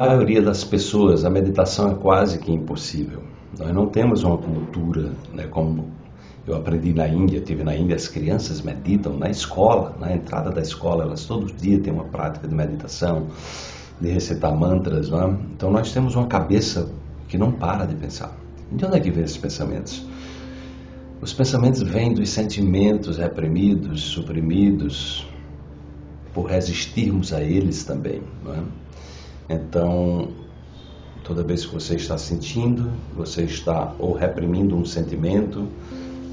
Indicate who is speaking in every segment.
Speaker 1: A maioria das pessoas, a meditação é quase que impossível. Nós não temos uma cultura, né, como eu aprendi na Índia, tive na Índia, as crianças meditam na escola, na entrada da escola, elas todos os dias têm uma prática de meditação, de recitar mantras. Não é? Então nós temos uma cabeça que não para de pensar. De onde é que vem esses pensamentos? Os pensamentos vêm dos sentimentos reprimidos, suprimidos, por resistirmos a eles também. Não é? Então, toda vez que você está sentindo, você está ou reprimindo um sentimento,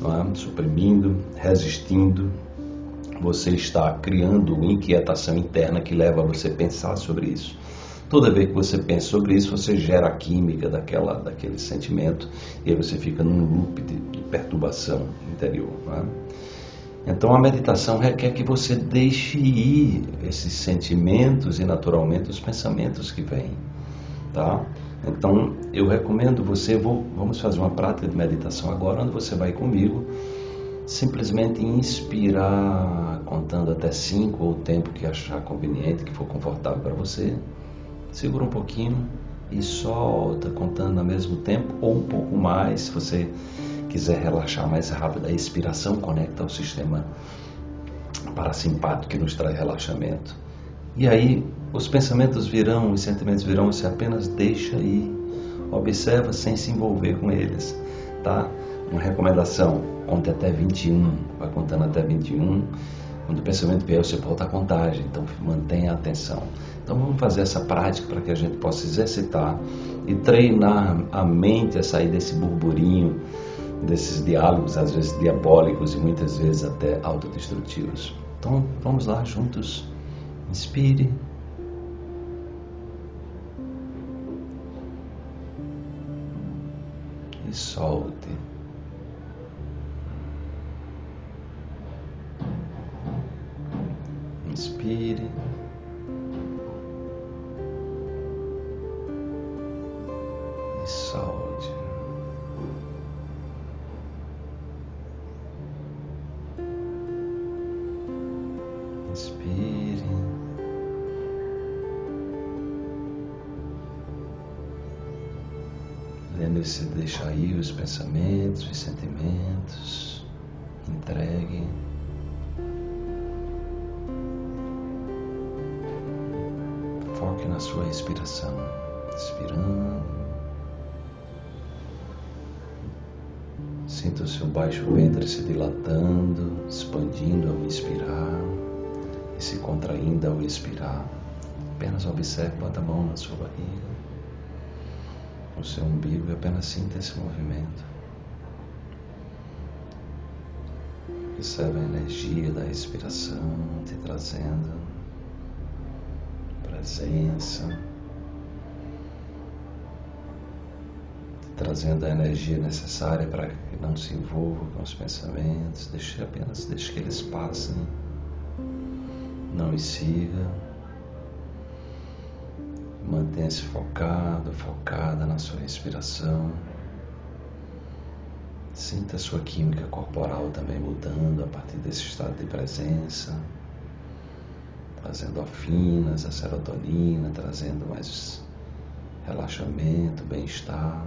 Speaker 1: é? suprimindo, resistindo, você está criando uma inquietação interna que leva a você pensar sobre isso. Toda vez que você pensa sobre isso, você gera a química daquela, daquele sentimento e aí você fica num loop de, de perturbação interior. É? Então a meditação requer que você deixe ir esses sentimentos e naturalmente os pensamentos que vêm. Tá? Então eu recomendo você, vou, vamos fazer uma prática de meditação agora, onde você vai comigo simplesmente inspirar contando até cinco ou o tempo que achar conveniente, que for confortável para você segura um pouquinho e solta, contando ao mesmo tempo ou um pouco mais, se você quiser relaxar mais rápido. A expiração conecta ao sistema parasimpático que nos traz relaxamento. E aí os pensamentos virão, os sentimentos virão, você apenas deixa ir, observa sem se envolver com eles, tá? Uma recomendação, conte até 21, vai contando até 21 quando o pensamento vier, você volta a contagem, então mantenha a atenção. Então vamos fazer essa prática para que a gente possa exercitar e treinar a mente a sair desse burburinho, desses diálogos, às vezes diabólicos e muitas vezes até autodestrutivos. Então vamos lá juntos. Inspire. E solte. Inspire. E solte. Inspire. Lembre-se de deixar ir os pensamentos, os sentimentos. Entregue. Foque na sua respiração. Inspirando. Sinta o seu baixo ventre se dilatando, expandindo ao inspirar se contraindo ao expirar. Apenas observe, bota a mão na sua barriga, no seu umbigo e apenas sinta esse movimento. Observe a energia da respiração te trazendo presença, trazendo a energia necessária para que não se envolva com os pensamentos, deixe apenas deixe que eles passem, não os siga. Mantenha-se focado, focada na sua respiração. Sinta a sua química corporal também mudando a partir desse estado de presença trazendo afinas, a serotonina, trazendo mais relaxamento, bem-estar.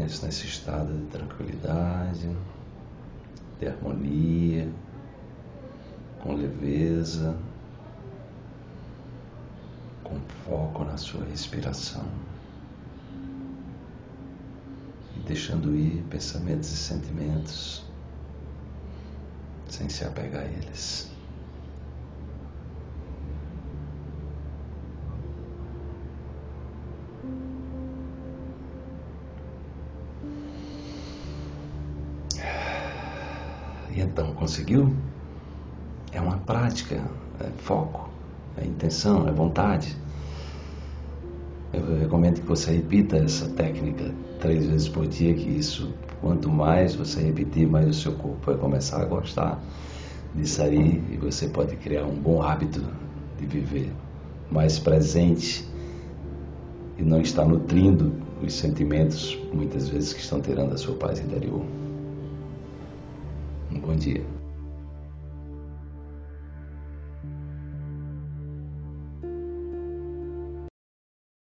Speaker 1: Mantenha-se nesse estado de tranquilidade, de harmonia, com leveza, com foco na sua respiração deixando ir pensamentos e sentimentos sem se apegar a eles. E então, conseguiu? É uma prática, é foco, é intenção, é vontade. Eu recomendo que você repita essa técnica três vezes por dia, que isso, quanto mais você repetir, mais o seu corpo vai começar a gostar disso aí e você pode criar um bom hábito de viver mais presente e não estar nutrindo os sentimentos, muitas vezes, que estão tirando a sua paz interior. Um bom dia.